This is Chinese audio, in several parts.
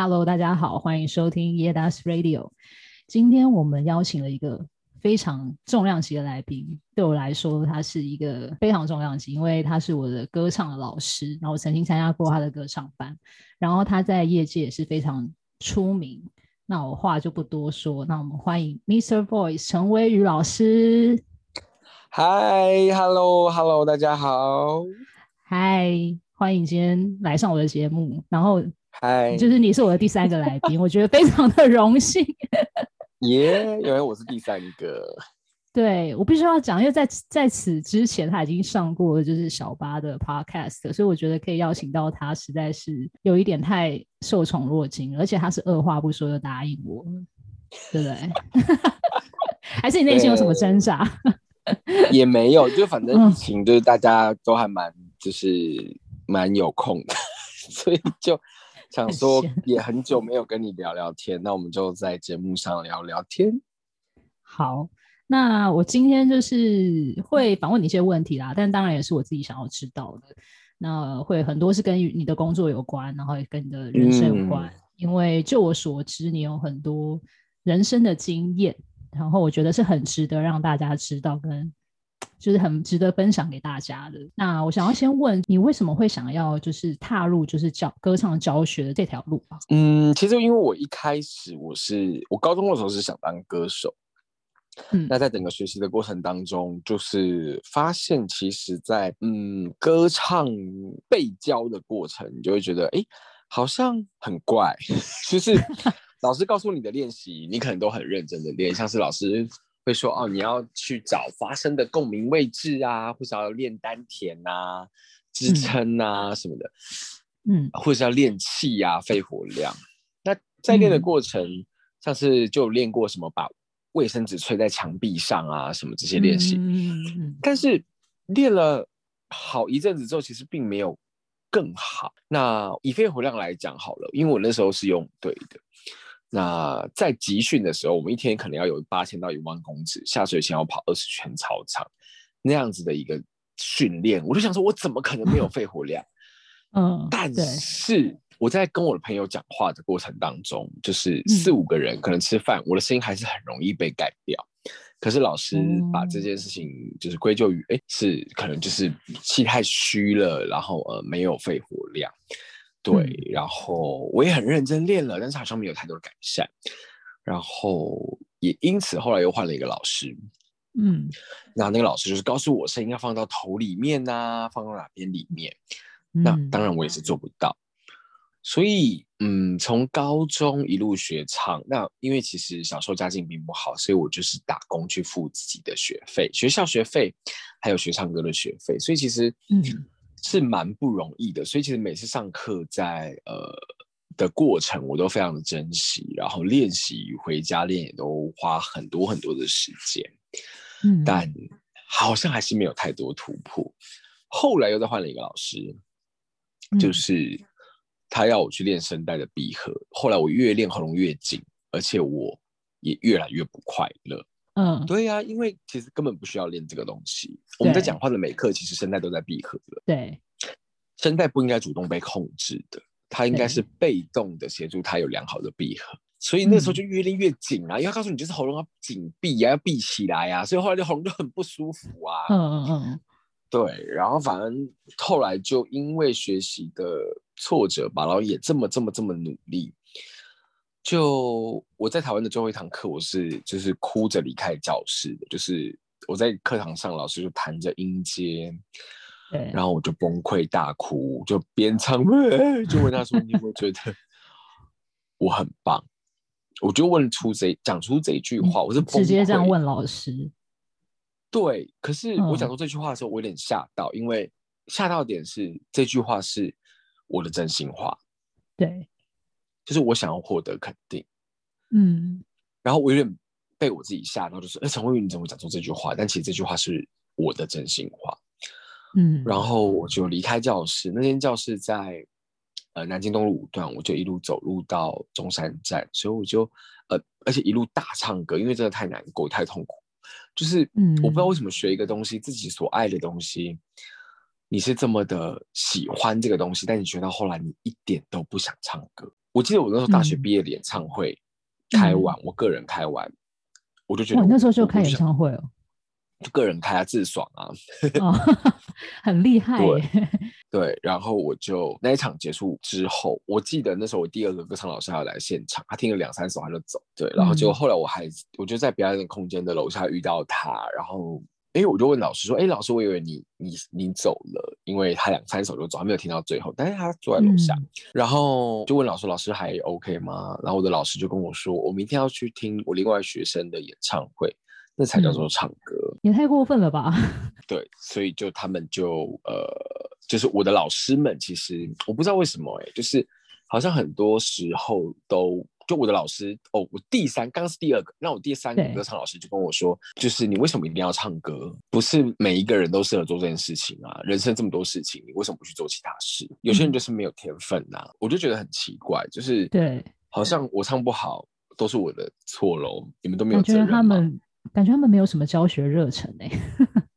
Hello，大家好，欢迎收听 Yeda's Radio。今天我们邀请了一个非常重量级的来宾，对我来说，他是一个非常重量级，因为他是我的歌唱的老师，然后我曾经参加过他的歌唱班，然后他在业界也是非常出名。那我话就不多说，那我们欢迎 Mr. Voice 陈威宇老师。Hi，Hello，Hello，大家好。嗨，欢迎今天来上我的节目，然后。嗨，就是你是我的第三个来宾，我觉得非常的荣幸。耶，因为我是第三个。对，我必须要讲，因为在在此之前他已经上过就是小八的 podcast，所以我觉得可以邀请到他，实在是有一点太受宠若惊，而且他是二话不说就答应我，对不对？还是你内心有什么挣扎？也没有，就反正疫情就是大家都还蛮就是蛮有空的，所以就。想说也很久没有跟你聊聊天，那我们就在节目上聊聊天。好，那我今天就是会访问你一些问题啦，但当然也是我自己想要知道的。那会很多是跟你的工作有关，然后也跟你的人生有关。嗯、因为就我所知，你有很多人生的经验，然后我觉得是很值得让大家知道跟。就是很值得分享给大家的。那我想要先问你，为什么会想要就是踏入就是教歌唱教学的这条路啊？嗯，其实因为我一开始我是我高中的时候是想当歌手，嗯，那在整个学习的过程当中，就是发现其实在嗯歌唱被教的过程，你就会觉得哎，好像很怪，就是 老师告诉你的练习，你可能都很认真的练，像是老师。会说哦，你要去找发声的共鸣位置啊，或者要练丹田啊、支撑啊什么的，嗯，或者要练气啊、肺活量。那在练的过程，嗯、像是就练过什么把卫生纸吹在墙壁上啊，什么这些练习。嗯、但是练了好一阵子之后，其实并没有更好。那以肺活量来讲好了，因为我那时候是用对的。那在集训的时候，我们一天可能要有八千到一万公尺，下水前要跑二十圈操场，那样子的一个训练，我就想说，我怎么可能没有肺活量？嗯，但是我在跟我的朋友讲话的过程当中，就是四五个人可能吃饭，我的声音还是很容易被改掉。可是老师把这件事情就是归咎于，哎，是可能就是气太虚了，然后呃没有肺活量。对，嗯、然后我也很认真练了，但是好像没有太多的改善，然后也因此后来又换了一个老师，嗯，那那个老师就是告诉我声音要放到头里面呐、啊，放到哪边里面，嗯、那当然我也是做不到，所以嗯，从高中一路学唱，那因为其实小时候家境并不好，所以我就是打工去付自己的学费，学校学费，还有学唱歌的学费，所以其实嗯。是蛮不容易的，所以其实每次上课在呃的过程，我都非常的珍惜，然后练习回家练也都花很多很多的时间，嗯，但好像还是没有太多突破。后来又再换了一个老师，就是他要我去练声带的闭合，后来我越练喉咙越紧，而且我也越来越不快乐。嗯，对呀、啊，因为其实根本不需要练这个东西。我们在讲话的每刻，其实声带都在闭合的。对，声带不应该主动被控制的，它应该是被动的协助它有良好的闭合。所以那时候就越练越紧啊，嗯、因为他告诉你就是喉咙要紧闭啊，要闭起来呀、啊，所以后来就喉咙就很不舒服啊。嗯嗯嗯，对，然后反正后来就因为学习的挫折吧，然后也这么这么这么努力。就我在台湾的最后一堂课，我是就是哭着离开教室的，就是我在课堂上，老师就弹着音阶，对，然后我就崩溃大哭，就边唱，就问他说：“你有没有觉得我很棒？”我就问出这讲出这一句话，我是直接这样问老师。对，可是我讲出这句话的时候，我有点吓到，因为吓到点是这句话是我的真心话。对。就是我想要获得肯定，嗯，然后我有点被我自己吓到，就是，哎，陈慧宇，你怎么讲出这句话？但其实这句话是我的真心话，嗯，然后我就离开教室，那间教室在呃南京东路五段，我就一路走路到中山站，所以我就呃，而且一路大唱歌，因为真的太难过，太痛苦，就是，嗯，我不知道为什么学一个东西，自己所爱的东西。你是这么的喜欢这个东西，但你学到后来，你一点都不想唱歌。我记得我那时候大学毕业的演唱会开完，嗯、我个人开完，我就觉得我那时候就开演唱会哦，就个人开啊，自爽啊，哦、很厉害对。对，然后我就那一场结束之后，我记得那时候我第二个歌唱老师还要来现场，他听了两三首他就走。对，然后结果后来我还我就在表演的空间的楼下遇到他，然后。哎，我就问老师说：“哎，老师，我以为你你你走了，因为他两三首就走，还没有听到最后。但是他坐在楼下，嗯、然后就问老师：老师还 OK 吗？然后我的老师就跟我说：我明天要去听我另外学生的演唱会，那才叫做唱歌。嗯、也太过分了吧？对，所以就他们就呃，就是我的老师们，其实我不知道为什么，哎，就是好像很多时候都。”就我的老师哦，我第三刚刚是第二个，那我第三个歌唱老师就跟我说，就是你为什么一定要唱歌？不是每一个人都适合做这件事情啊！人生这么多事情，你为什么不去做其他事？有些人就是没有天分呐、啊，嗯、我就觉得很奇怪，就是对，好像我唱不好都是我的错喽，你们都没有责任吗？感觉他们感觉他们没有什么教学热忱哎、欸。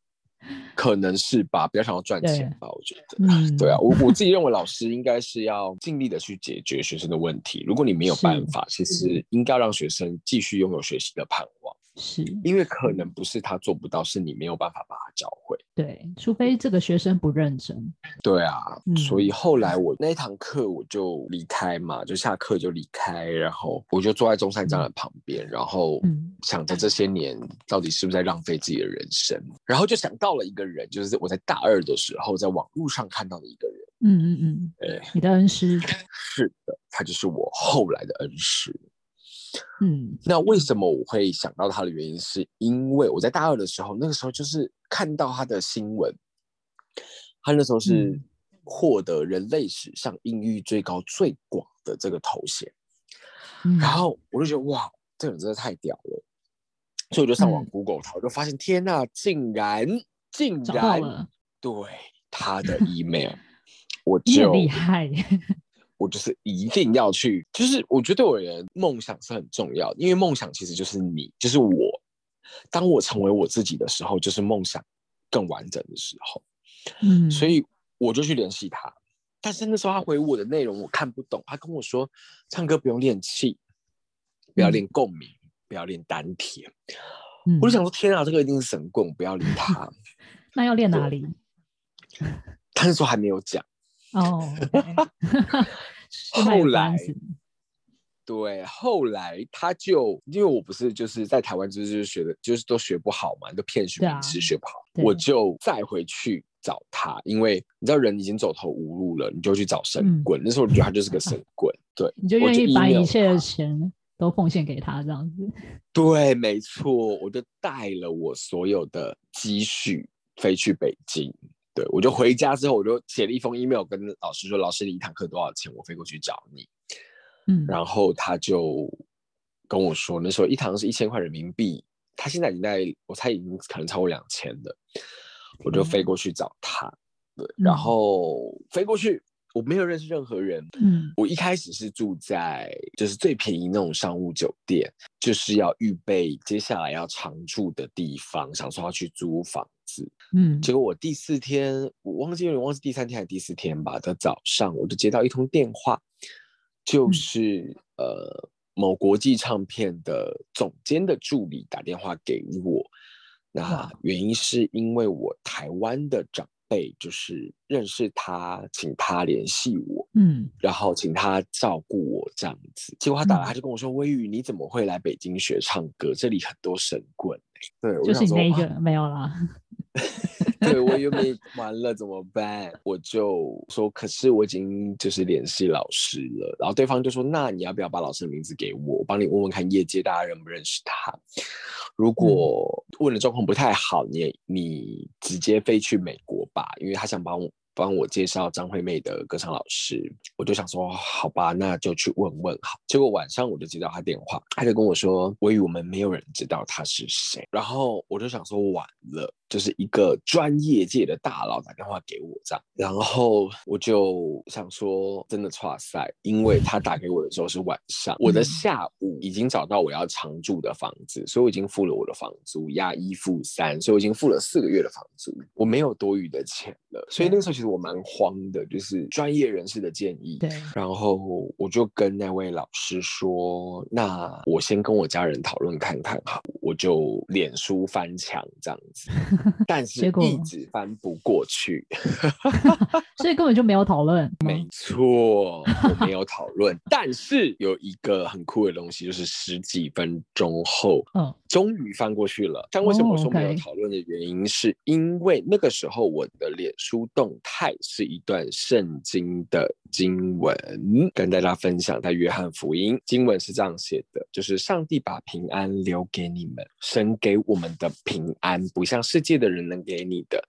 可能是吧，比较想要赚钱吧，我觉得。嗯，对啊，我我自己认为老师应该是要尽力的去解决学生的问题。如果你没有办法，其实应该让学生继续拥有学习的盼望。是，因为可能不是他做不到，是你没有办法把他教会。对，除非这个学生不认真。对啊，嗯、所以后来我那一堂课我就离开嘛，就下课就离开，然后我就坐在中山站的旁边，嗯、然后想着这些年到底是不是在浪费自己的人生，嗯、然后就想到了一个人，就是我在大二的时候在网络上看到的一个人。嗯嗯嗯，对，你的恩师。是的，他就是我后来的恩师。嗯，那为什么我会想到他的原因，是因为我在大二的时候，那个时候就是看到他的新闻，他那时候是获得人类史上音域最高最广的这个头衔，嗯、然后我就觉得哇，这个人真的太屌了，所以我就上网 Google 他，嗯、我就发现天呐，竟然竟然对他的 email，我就厉害。我就是一定要去，就是我觉得对我而言，梦想是很重要，因为梦想其实就是你，就是我。当我成为我自己的时候，就是梦想更完整的时候。嗯，所以我就去联系他，但是那时候他回我的内容我看不懂，他跟我说唱歌不用练气，不要练共鸣，嗯、不要练丹田。嗯、我就想说，天啊，这个一定是神棍，不要理他。那要练哪里？他那时候还没有讲。哦，后来，对，后来他就因为我不是就是在台湾就是学的，就是都学不好嘛，都骗学名师学不好，我就再回去找他，因为你知道人已经走投无路了，你就去找神棍。那时候我觉得他就是个神棍，对，你就愿意把一切的钱都奉献给他这样子。对，没错，我就带了我所有的积蓄飞去北京。对，我就回家之后，我就写了一封 email 跟老师说：“老师，你一堂课多少钱？我飞过去找你。”嗯，然后他就跟我说，那时候一堂是一千块人民币，他现在已经在，我猜已经可能超过两千了。我就飞过去找他，对，然后飞过去。我没有认识任何人。嗯，我一开始是住在就是最便宜那种商务酒店，就是要预备接下来要常住的地方，想说要去租房子。嗯，结果我第四天，我忘记了，忘记第三天还是第四天吧的早上，我就接到一通电话，就是、嗯、呃某国际唱片的总监的助理打电话给我，那原因是因为我台湾的长辈。就是认识他，请他联系我，嗯，然后请他照顾我这样子。结果他打来，他就跟我说：“微雨，你怎么会来北京学唱歌？这里很多神棍。”对，就是你那一个没有啦。对，我又没完了，怎么办？我就说，可是我已经就是联系老师了。然后对方就说：“那你要不要把老师的名字给我，我帮你问问看业界大家认不认识他？如果问的状况不太好，你你直接飞去美国吧，因为他想帮我。”帮我介绍张惠妹的歌唱老师，我就想说好吧，那就去问问好。结果晚上我就接到他电话，他就跟我说：“我以为我们没有人知道他是谁。”然后我就想说完了，就是一个专业界的大佬打电话给我这样。然后我就想说真的剉赛，因为他打给我的时候是晚上，我的下午已经找到我要常住的房子，所以我已经付了我的房租，押一付三，所以我已经付了四个月的房租，我没有多余的钱了。所以那个时候其实我蛮慌的，就是专业人士的建议。对，然后我就跟那位老师说：“那我先跟我家人讨论看看哈。”我就脸书翻墙这样子，但是一直翻不过去 所以根本就没有讨论。没错，我没有讨论，但是有一个很酷的东西，就是十几分钟后，嗯，终于翻过去了。但为什么我说没有讨论的原因，是因为那个时候我的脸书动态是一段圣经的经文，跟大家分享，在约翰福音经文是这样写的，就是上帝把平安留给你们。神给我们的平安，不像世界的人能给你的。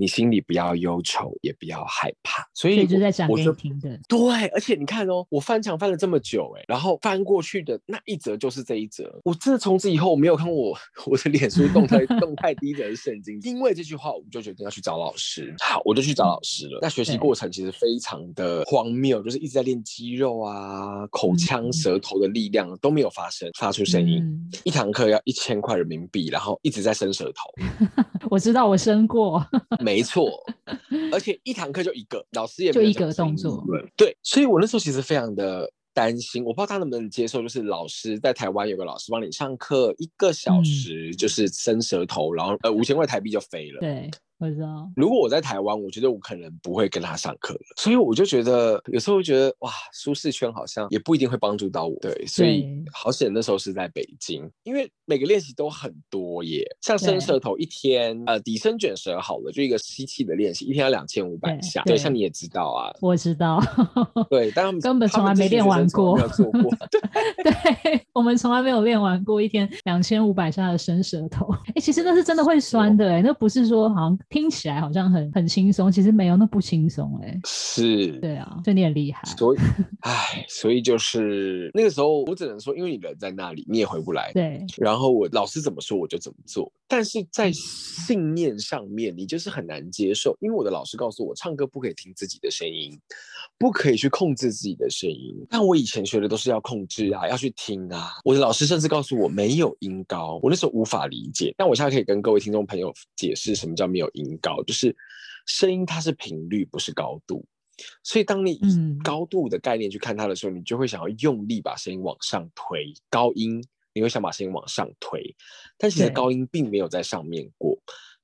你心里不要忧愁，也不要害怕。所以，所以就在讲给你听的。对，而且你看哦，我翻墙翻了这么久，哎，然后翻过去的那一则就是这一则。我真的从此以后我没有看过我我的脸书动态 动态第一则是圣经，因为这句话，我们就决定要去找老师。好，我就去找老师了。嗯、那学习过程其实非常的荒谬，就是一直在练肌肉啊，口腔舌头的力量都没有发生，发出声音。嗯、一堂课要一千块人民币，然后一直在伸舌头。我知道，我伸过。没错，而且一堂课就一个老师也就一个动作，对，所以我那时候其实非常的担心，我不知道他能不能接受，就是老师在台湾有个老师帮你上课一个小时，就是伸舌头，嗯、然后呃五千块台币就飞了，对。我知道，如果我在台湾，我觉得我可能不会跟他上课了。所以我就觉得，有时候觉得哇，舒适圈好像也不一定会帮助到我。对，所以好险那时候是在北京，因为每个练习都很多耶。像伸舌头一天，呃，底伸卷舌好了，就一个吸气的练习，一天要两千五百下。对，像你也知道啊，我知道。对，但他们 根本从来没练完过，没有做过。对，我们从来没有练完过一天两千五百下的伸舌头。哎，其实那是真的会酸的，哎，那不是说好像。听起来好像很很轻松，其实没有，那不轻松哎。是，对啊，所以你很厉害。所以，哎，所以就是那个时候，我只能说，因为你人在那里，你也回不来。对。然后我老师怎么说，我就怎么做。但是在信念上面，你就是很难接受，因为我的老师告诉我，唱歌不可以听自己的声音，不可以去控制自己的声音。但我以前学的都是要控制啊，要去听啊。我的老师甚至告诉我没有音高，我那时候无法理解。但我现在可以跟各位听众朋友解释什么叫没有音高，就是声音它是频率，不是高度。所以当你以高度的概念去看它的时候，你就会想要用力把声音往上推，高音。你会想把声音往上推，但其实高音并没有在上面过，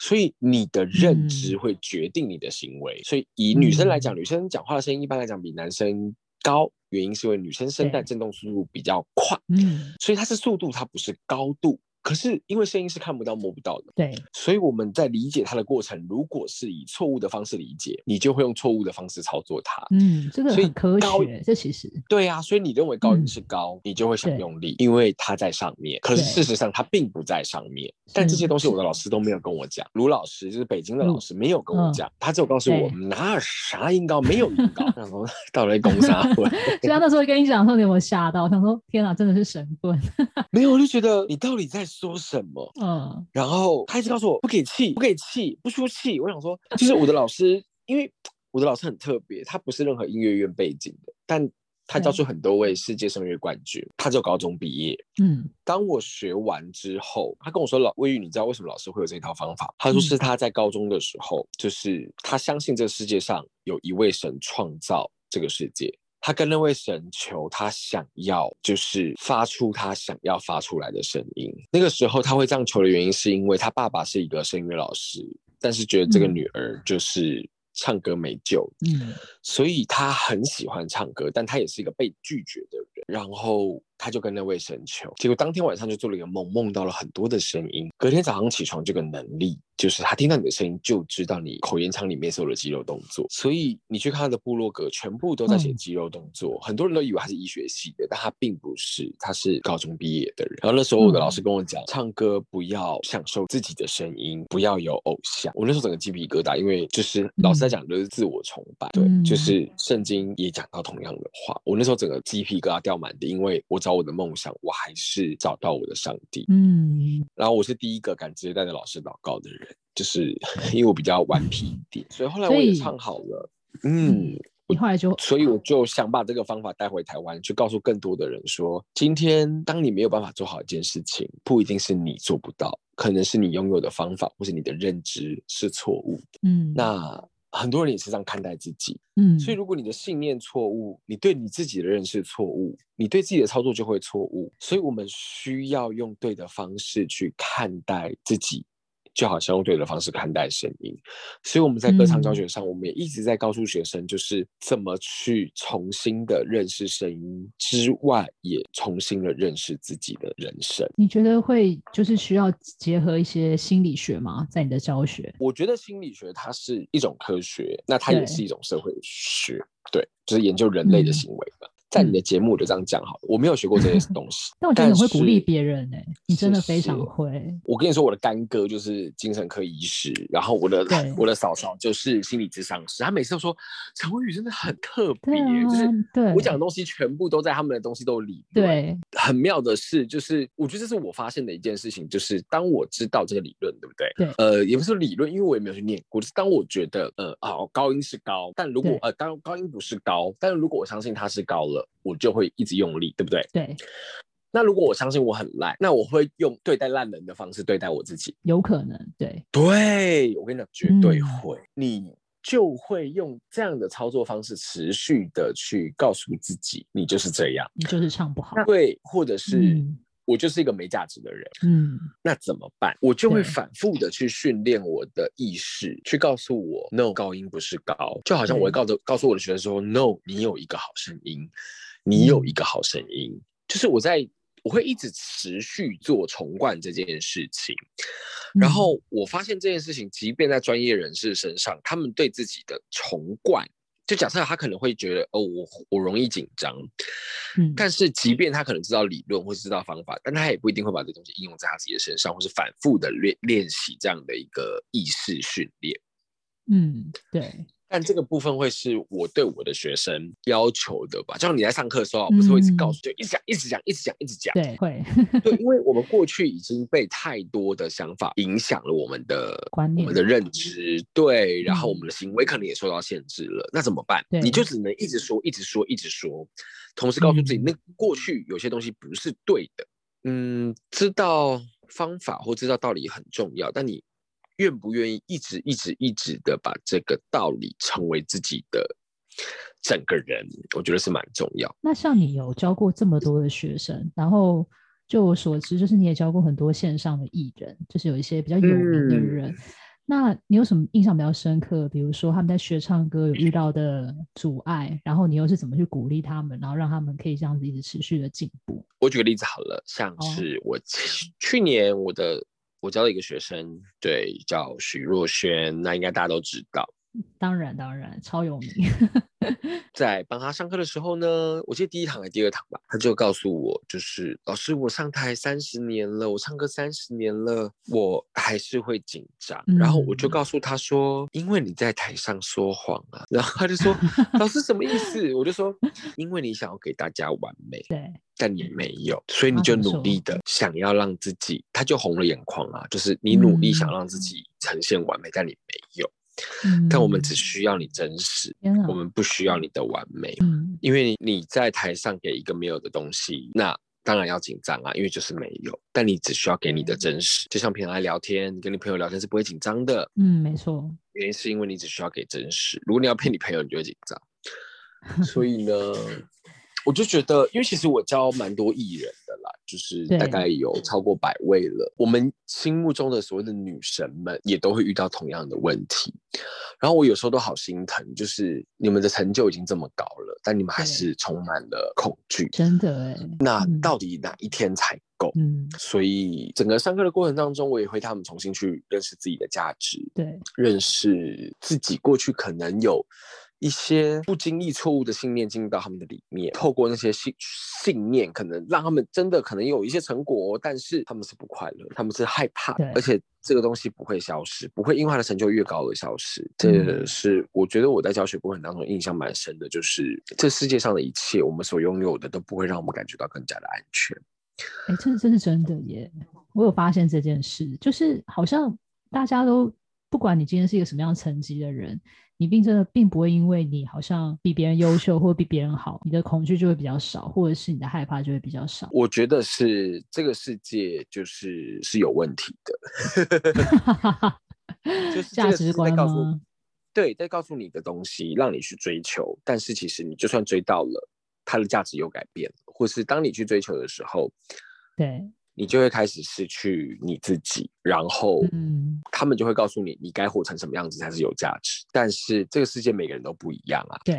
所以你的认知会决定你的行为。嗯、所以以女生来讲，嗯、女生讲话的声音一般来讲比男生高，原因是因为女生声带震动速度比较快，嗯，所以它是速度，它不是高度。可是因为声音是看不到摸不到的，对，所以我们在理解它的过程，如果是以错误的方式理解，你就会用错误的方式操作它。嗯，这个很科学，这其实对啊，所以你认为高音是高，你就会想用力，因为它在上面。可是事实上它并不在上面。但这些东西我的老师都没有跟我讲，卢老师就是北京的老师没有跟我讲，他只有告诉我哪有啥音高，没有音高。然后到了公沙会，所以他那时候跟你讲说，你有没有吓到？想说天哪，真的是神棍。没有，我就觉得你到底在。说什么？嗯，然后他一直告诉我不给气，不给气，不出气。我想说，就是我的老师，因为我的老师很特别，他不是任何音乐院背景的，但他教出很多位世界声乐冠军。他只有高中毕业。嗯，当我学完之后，他跟我说：“老魏玉，你知道为什么老师会有这套方法？”他说是他在高中的时候，就是他相信这个世界上有一位神创造这个世界。他跟那位神求，他想要就是发出他想要发出来的声音。那个时候他会这样求的原因，是因为他爸爸是一个声乐老师，但是觉得这个女儿就是唱歌没救，嗯，所以他很喜欢唱歌，但他也是一个被拒绝的人。然后他就跟那位神求，结果当天晚上就做了一个梦，梦到了很多的声音。隔天早上起床，这个能力。就是他听到你的声音，就知道你口咽腔里面所有的肌肉动作。所以你去看他的部落格，全部都在写肌肉动作。嗯、很多人都以为他是医学系的，但他并不是，他是高中毕业的人。然后那时候我的老师跟我讲，嗯、唱歌不要享受自己的声音，不要有偶像。我那时候整个鸡皮疙瘩，因为就是老师在讲的就是自我崇拜，嗯、对，就是圣经也讲到同样的话。我那时候整个鸡皮疙瘩掉满地，因为我找我的梦想，我还是找到我的上帝。嗯，然后我是第一个敢直接带着老师祷告的人。就是 因为我比较顽皮一点，所以后来我也唱好了。嗯，你后来就，所以我就想把这个方法带回台湾，去告诉更多的人说：今天当你没有办法做好一件事情，不一定是你做不到，可能是你拥有的方法或是你的认知是错误的。嗯，那很多人也是这样看待自己。嗯，所以如果你的信念错误，你对你自己的认识错误，你对自己的操作就会错误。所以我们需要用对的方式去看待自己。就好像用对的方式看待声音，所以我们在歌唱教学上，我们也一直在告诉学生，就是怎么去重新的认识声音之外，也重新的认识自己的人生。你觉得会就是需要结合一些心理学吗？在你的教学？我觉得心理学它是一种科学，那它也是一种社会学，对，对，就是研究人类的行为的。嗯在你的节目就这样讲好了，我没有学过这些 东西，但我觉得你会鼓励别人呢、欸，你真的非常会。我跟你说，我的干哥就是精神科医师，然后我的我的嫂嫂就是心理咨商师，他每次都说陈韦宇真的很特别、啊，就是我讲的东西全部都在他们的东西都里。对，很妙的是，就是我觉得这是我发现的一件事情，就是当我知道这个理论，对不对？对，呃，也不是理论，因为我也没有去念过。就是当我觉得，呃，哦，高音是高，但如果呃，当高音不是高，但是如果我相信它是高了。我就会一直用力，对不对？对。那如果我相信我很烂，那我会用对待烂人的方式对待我自己。有可能，对。对，我跟你讲，绝对会。嗯。你就会用这样的操作方式，持续的去告诉自己，你就是这样，你就是唱不好。对，或者是我就是一个没价值的人。嗯。那怎么办？我就会反复的去训练我的意识，去告诉我，no，高音不是高。就好像我会告诉告诉我的学生说，no，你有一个好声音。你有一个好声音，嗯，就是我在，我会一直持续做重灌这件事情，然后我发现这件事情，即便在专业人士身上，他们对自己的重灌，就假设他可能会觉得，哦，我我容易紧张，嗯，但是即便他可能知道理论或是知道方法，但他也不一定会把这东西应用在他自己的身上，或是反复的练练习这样的一个意识训练，嗯，对。但这个部分会是我对我的学生要求的吧？就像你在上课的时候，不是会一直告诉，就一直讲，一直讲，一直讲，一直讲。对，会。对，因为我们过去已经被太多的想法影响了我们的观念、我们的认知。对，然后我们的行为可能也受到限制了。那怎么办？你就只能一直说，一直说，一直说，同时告诉自己，那过去有些东西不是对的。嗯，知道方法或知道道理很重要，但你。愿不愿意一直一直一直的把这个道理成为自己的整个人，我觉得是蛮重要。那像你有教过这么多的学生，然后就我所知，就是你也教过很多线上的艺人，就是有一些比较有名的人。嗯、那你有什么印象比较深刻？比如说他们在学唱歌有遇到的阻碍，然后你又是怎么去鼓励他们，然后让他们可以这样子一直持续的进步？我举个例子好了，像是我去年我的。我教了一个学生，对，叫许若瑄，那应该大家都知道。当然，当然，超有名。在帮他上课的时候呢，我记得第一堂还是第二堂吧，他就告诉我，就是老师，我上台三十年了，我唱歌三十年了，我还是会紧张。嗯。然后我就告诉他说，因为你在台上说谎啊。然后他就说，老师什么意思？我就说，因为你想要给大家完美，对，但你没有，所以你就努力的想要让自己，他就红了眼眶啊，就是你努力想让自己呈现完美，但你没有。但我们只需要你真实，嗯，我们不需要你的完美，嗯，因为你在台上给一个没有的东西，那当然要紧张啊，因为就是没有。但你只需要给你的真实，就像平常来聊天，你跟你朋友聊天是不会紧张的，嗯，没错。原因是因为你只需要给真实，如果你要骗你朋友，你就会紧张。所以呢。我就觉得，因为其实我教蛮多艺人的啦，就是大概有超过百位了。我们心目中的所谓的女神们，也都会遇到同样的问题。然后我有时候都好心疼，就是你们的成就已经这么高了，但你们还是充满了恐惧。真的哎，那到底哪一天才够？嗯，所以整个上课的过程当中，我也会他们重新去认识自己的价值，对，认识自己过去可能有。一些不经意错误的信念进入到他们的里面，透过那些信信念，可能让他们真的可能有一些成果，但是他们是不快乐，他们是害怕，而且这个东西不会消失，不会因为他的成就越高而消失。这是我觉得我在教学过程当中印象蛮深的，就是这世界上的一切，我们所拥有的都不会让我们感觉到更加的安全。哎，这这是真的耶！我有发现这件事，就是好像大家都不管你今天是一个什么样层级的人。你并真的并不会因为你好像比别人优秀或比别人好，你的恐惧就会比较少，或者是你的害怕就会比较少。我觉得是这个世界就是是有问题的，就是价值观吗？对，在告诉你的东西，让你去追求。但是其实你就算追到了，它的价值又改变了，或是当你去追求的时候，对，你就会开始失去你自己。然后，嗯，他们就会告诉你，你该活成什么样子才是有价值。但是这个世界每个人都不一样啊。对。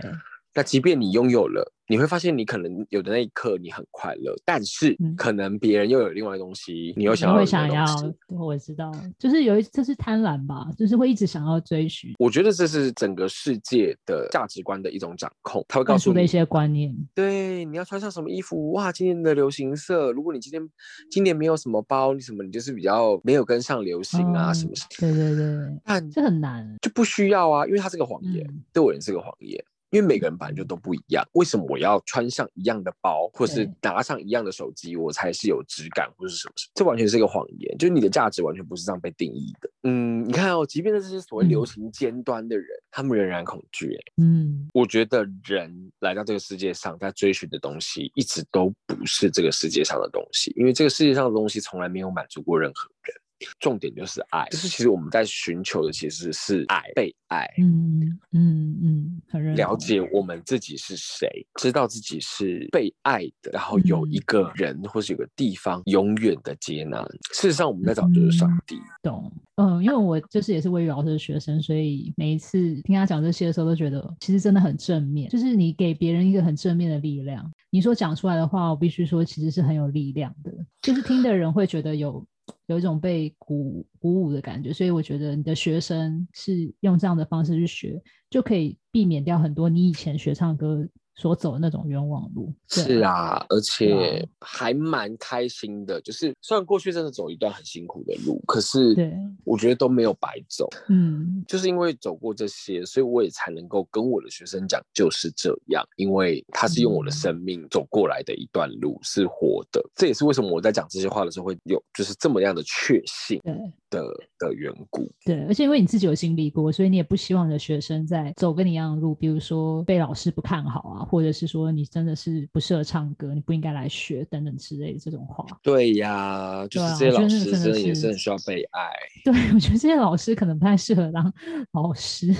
那即便你拥有了，你会发现你可能有的那一刻你很快乐，但是可能别人又有另外的东西，嗯、你又想要。会想要，我知道，就是有一这是贪婪吧，就是会一直想要追寻。我觉得这是整个世界的价值观的一种掌控，他会告诉你的一些观念。对，你要穿上什么衣服？哇，今年的流行色。如果你今天今年没有什么包，你什么你就是比较没有跟上流行啊，嗯、什么什么。对对对，但这很难，就不需要啊，因为它是个谎言，嗯、对我也是个谎言。因为每个人本来就都不一样，为什么我要穿上一样的包，或是拿上一样的手机，我才是有质感，或是什么？这完全是一个谎言，就是你的价值完全不是这样被定义的。嗯，你看哦，即便是这些所谓流行尖端的人，嗯、他们仍然恐惧。嗯，我觉得人来到这个世界上，在追寻的东西，一直都不是这个世界上的东西，因为这个世界上的东西从来没有满足过任何人。重点就是爱，就是其实我们在寻求的其实是爱，被爱。嗯嗯嗯，很认。了解我们自己是谁，知道自己是被爱的，然后有一个人或是有个地方永远的接纳。事实上，我们在找就是上帝。嗯、懂，嗯，因为我就是也是魏宇老师的学生，所以每一次听他讲这些的时候，都觉得其实真的很正面，就是你给别人一个很正面的力量。你所讲出来的话，我必须说，其实是很有力量的，就是听的人会觉得有。有一种被鼓鼓舞的感觉，所以我觉得你的学生是用这样的方式去学，就可以避免掉很多你以前学唱歌所走的那种冤枉路。是啊，而且还蛮开心的。就是虽然过去真的走一段很辛苦的路，可是对，我觉得都没有白走。嗯，就是因为走过这些，所以我也才能够跟我的学生讲，就是这样。因为他是用我的生命走过来的一段路，是活的。这也是为什么我在讲这些话的时候会有就是这么样的确信。对。的的缘故，对，而且因为你自己有经历过，所以你也不希望你的学生在走跟你一样的路，比如说被老师不看好啊，或者是说你真的是不适合唱歌，你不应该来学等等之类的这种话。对呀，就是这些老师真的也是很需要被爱。对，我觉得这些老师可能不太适合当 老师。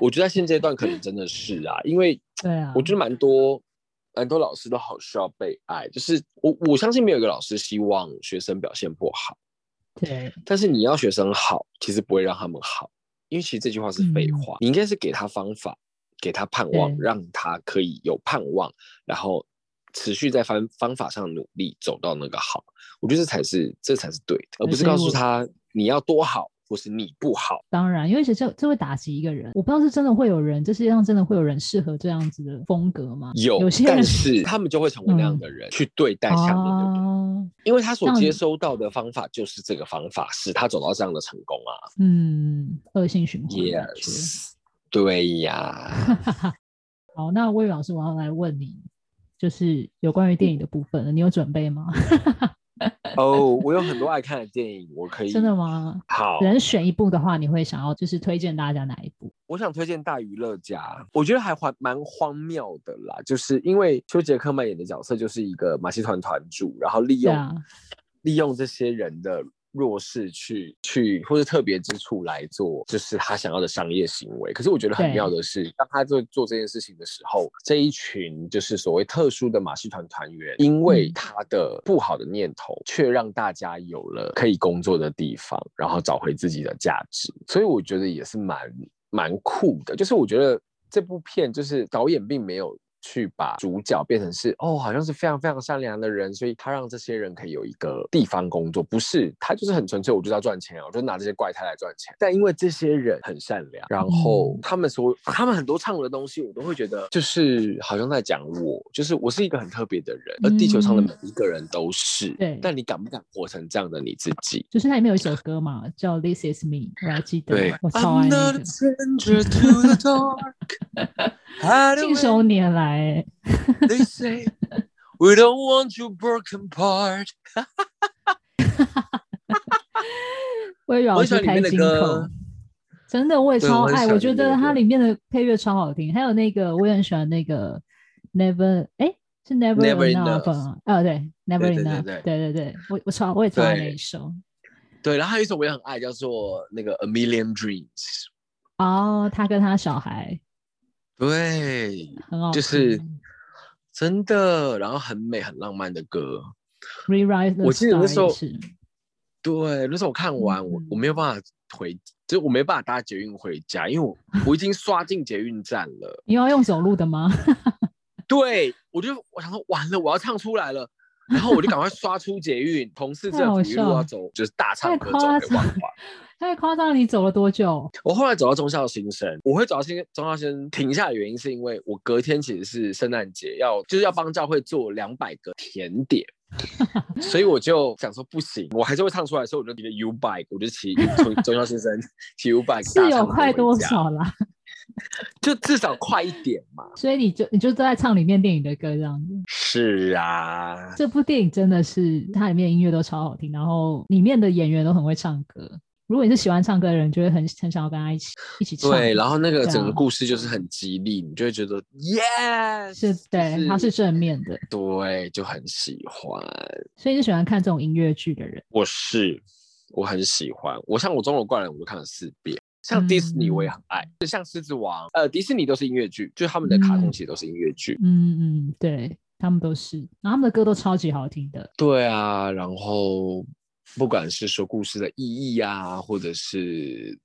我觉得在现阶段可能真的是啊，因为 对啊，我觉得蛮多蛮多老师都好需要被爱，就是我我相信没有一个老师希望学生表现不好。对，但是你要学生好，其实不会让他们好，因为其实这句话是废话。嗯、你应该是给他方法，给他盼望，让他可以有盼望，然后持续在方方法上努力，走到那个好。我觉得这才是这才是对的，而不是告诉他你要多好。或是你不好，当然，因为其实这这会打击一个人。我不知道是真的会有人，这世界上真的会有人适合这样子的风格吗？有，有些人但是他们就会成为那样的人去对待下面的人，嗯、因为他所接收到的方法就是这个方法，使他走到这样的成功啊。嗯，恶性循环。Yes，对呀。好，那魏老师，我要来问你，就是有关于电影的部分，你有准备吗？哦，oh, 我有很多爱看的电影，我可以。真的吗？好，人选一部的话，你会想要就是推荐大家哪一部？我想推荐《大娱乐家》，我觉得还蛮蛮荒谬的啦，就是因为休杰克曼演的角色就是一个马戏团团主，然后利用、啊、利用这些人的。弱势去去或者特别之处来做，就是他想要的商业行为。可是我觉得很妙的是，对当他做做这件事情的时候，这一群就是所谓特殊的马戏团团员，因为他的不好的念头，却让大家有了可以工作的地方，然后找回自己的价值。所以我觉得也是蛮蛮酷的。就是我觉得这部片就是导演并没有。去把主角变成是哦，好像是非常非常善良的人，所以他让这些人可以有一个地方工作，不是他就是很纯粹，我就要赚钱啊，我就拿这些怪胎来赚钱。但因为这些人很善良，然后他们所他们很多唱的东西，我都会觉得就是好像在讲我，就是我是一个很特别的人，而地球上的每一个人都是。对，但你敢不敢活成这样的你自己？就是它里面有一首歌嘛，叫《This Is Me》，我还记得，对我超爱那个。信手拈来。They say we don't want you broken part。我也老是开金口，真的我也超爱。我觉得它里面的配乐超好听，还有那个我也很喜欢那个 Never，哎，是 Never Enough 啊，对，Never Enough，对对对，我我超我也超爱那一首。对，然后还有一首我也很爱，叫做那个 A Million Dreams。哦，他跟他小孩，对，很好，就是真的，然后很美很浪漫的歌。Rewrite 我记得那时候，对，那时候我看完，我、嗯、我没有办法回，就我没办法搭捷运回家，因为我我已经刷进捷运站了。你要用走路的吗？对，我就我想说完了，我要唱出来了。然后我就赶快刷出捷运，同事这样一路要走，就是大唱歌走给忘怀。太夸张了！你走了多久？我后来走到中校新生，我会走到新忠孝新生停下的原因，是因为我隔天其实是圣诞节，要就是要帮教会做两百个甜点，所以我就想说不行，我还是会唱出来，所以我就骑个 U bike，我就骑 从中孝新生骑 U bike，是有快多少啦？就至少快一点嘛，所以你就你就都在唱里面电影的歌这样子。是啊，这部电影真的是它里面音乐都超好听，然后里面的演员都很会唱歌。如果你是喜欢唱歌的人，就会很很想要跟他一起一起唱。对，然后那个整个故事就是很激励，你就会觉得，yes，是对，就是，它是正面的，对，就很喜欢。所以你是喜欢看这种音乐剧的人？我是，我很喜欢。我像我《钟楼怪人》，我都看了四遍。像迪士尼我也很爱，就、嗯、像狮子王，呃，迪士尼都是音乐剧，就是他们的卡通其实都是音乐剧。嗯嗯，对，他们都是，然后他们的歌都超级好听的。对啊，然后不管是说故事的意义啊，或者是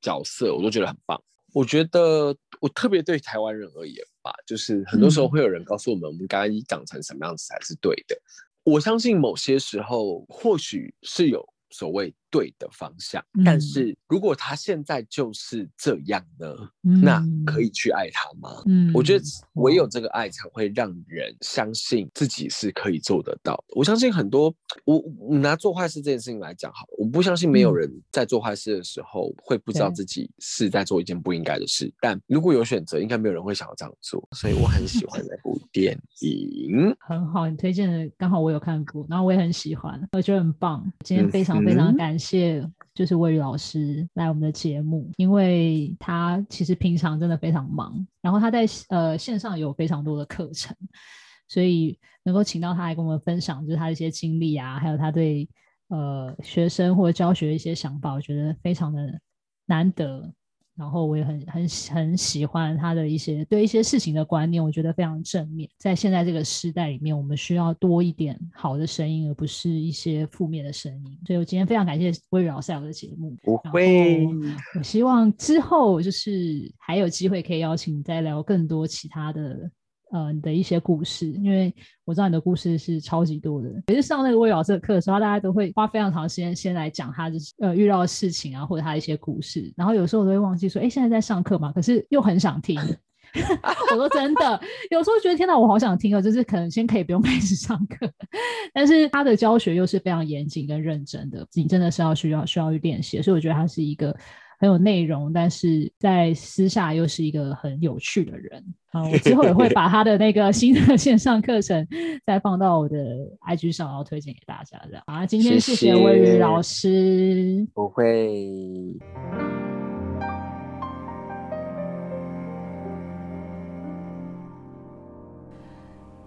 角色，我都觉得很棒。我觉得我特别对台湾人而言吧，就是很多时候会有人告诉我们，我们该长成什么样子才是对的。嗯、我相信某些时候或许是有所谓。对的方向，但是如果他现在就是这样呢？嗯、那可以去爱他吗？嗯，我觉得唯有这个爱才会让人相信自己是可以做得到的。我相信很多，我拿做坏事这件事情来讲好了，我不相信没有人在做坏事的时候会不知道自己是在做一件不应该的事。但如果有选择，应该没有人会想要这样做。所以我很喜欢那部电影，很好，你推荐的刚好我有看过，然后我也很喜欢，我觉得很棒。今天非常非常感谢。就是魏宇老师来我们的节目，因为他其实平常真的非常忙，然后他在呃线上有非常多的课程，所以能够请到他来跟我们分享，就是他的一些经历啊，还有他对呃学生或者教学的一些想法，我觉得非常的难得。然后我也很很很喜欢他的一些对一些事情的观念，我觉得非常正面。在现在这个时代里面，我们需要多一点好的声音，而不是一些负面的声音。所以我今天非常感谢魏宇老师来我的节目。不会，我希望之后就是还有机会可以邀请你再聊更多其他的。呃，你的一些故事，因为我知道你的故事是超级多的。每次上那个魏老师的课的时候，大家都会花非常长时间先来讲他的呃遇到的事情啊，或者他一些故事。然后有时候我都会忘记说，哎，现在在上课嘛，可是又很想听。我说真的，有时候觉得天哪，我好想听哦，就是可能先可以不用开始上课，但是他的教学又是非常严谨跟认真的，你真的是要需要需要去练习，所以我觉得他是一个。很有内容，但是在私下又是一个很有趣的人。好，我之后也会 把他的那个新的线上课程再放到我的 IG 上，然后推荐给大家。这样好，今天谢谢魏宇老师。不会。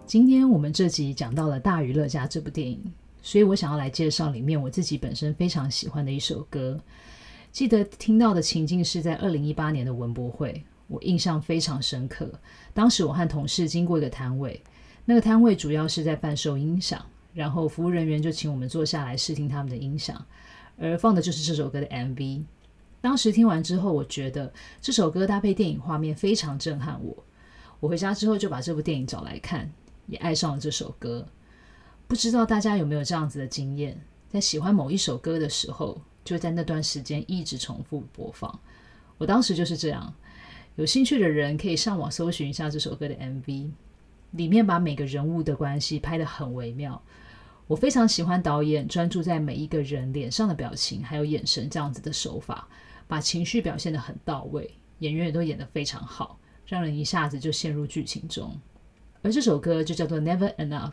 今天我们这集讲到了《大娱乐家》这部电影，所以我想要来介绍里面我自己本身非常喜欢的一首歌。记得听到的情境是在二零一八年的文博会，我印象非常深刻。当时我和同事经过一个摊位，那个摊位主要是在贩售音响，然后服务人员就请我们坐下来试听他们的音响，而放的就是这首歌的 MV。当时听完之后，我觉得这首歌搭配电影画面非常震撼我。我回家之后就把这部电影找来看，也爱上了这首歌。不知道大家有没有这样子的经验，在喜欢某一首歌的时候，就在那段时间一直重复播放，我当时就是这样。有兴趣的人可以上网搜寻一下这首歌的 MV，里面把每个人物的关系拍得很微妙。我非常喜欢导演专注在每一个人脸上的表情还有眼神这样子的手法，把情绪表现得很到位，演员也都演得非常好，让人一下子就陷入剧情中。而这首歌就叫做 Never Enough。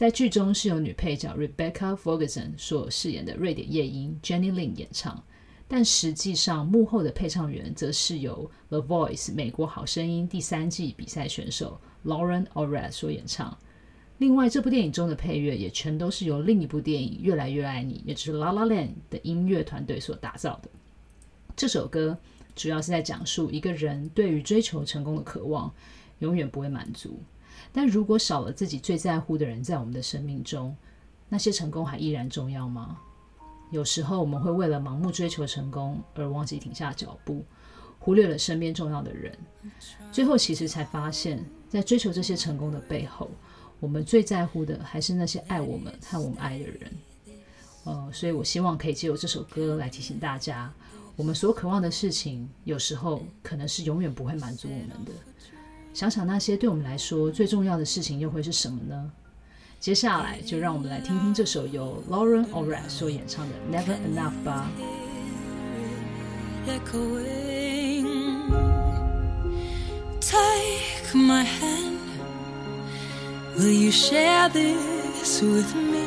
在剧中是由女配角 Rebecca Ferguson 所饰演的瑞典夜莺 Jenny Lin 演唱，但实际上幕后的配唱员则是由 The Voice 美国好声音第三季比赛选手 Lauren o r e t 所演唱。另外，这部电影中的配乐也全都是由另一部电影《越来越爱你》也就是 La La Land 的音乐团队所打造的。这首歌。主要是在讲述一个人对于追求成功的渴望永远不会满足。但如果少了自己最在乎的人在我们的生命中，那些成功还依然重要吗？有时候我们会为了盲目追求成功而忘记停下脚步，忽略了身边重要的人。最后其实才发现，在追求这些成功的背后，我们最在乎的还是那些爱我们和我们爱的人。呃，所以我希望可以借由这首歌来提醒大家，我们所渴望的事情，有时候可能是永远不会满足我们的。想想那些对我们来说最重要的事情，又会是什么呢？接下来就让我们来听听这首由 Lauren Orett 所演唱的《Never Enough》吧。Take my hand, will you share this with me?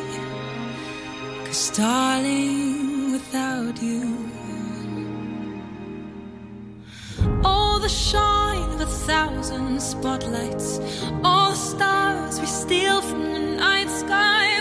Cause darling, without you, all the shine thousand spotlights, all the stars we steal from the night sky.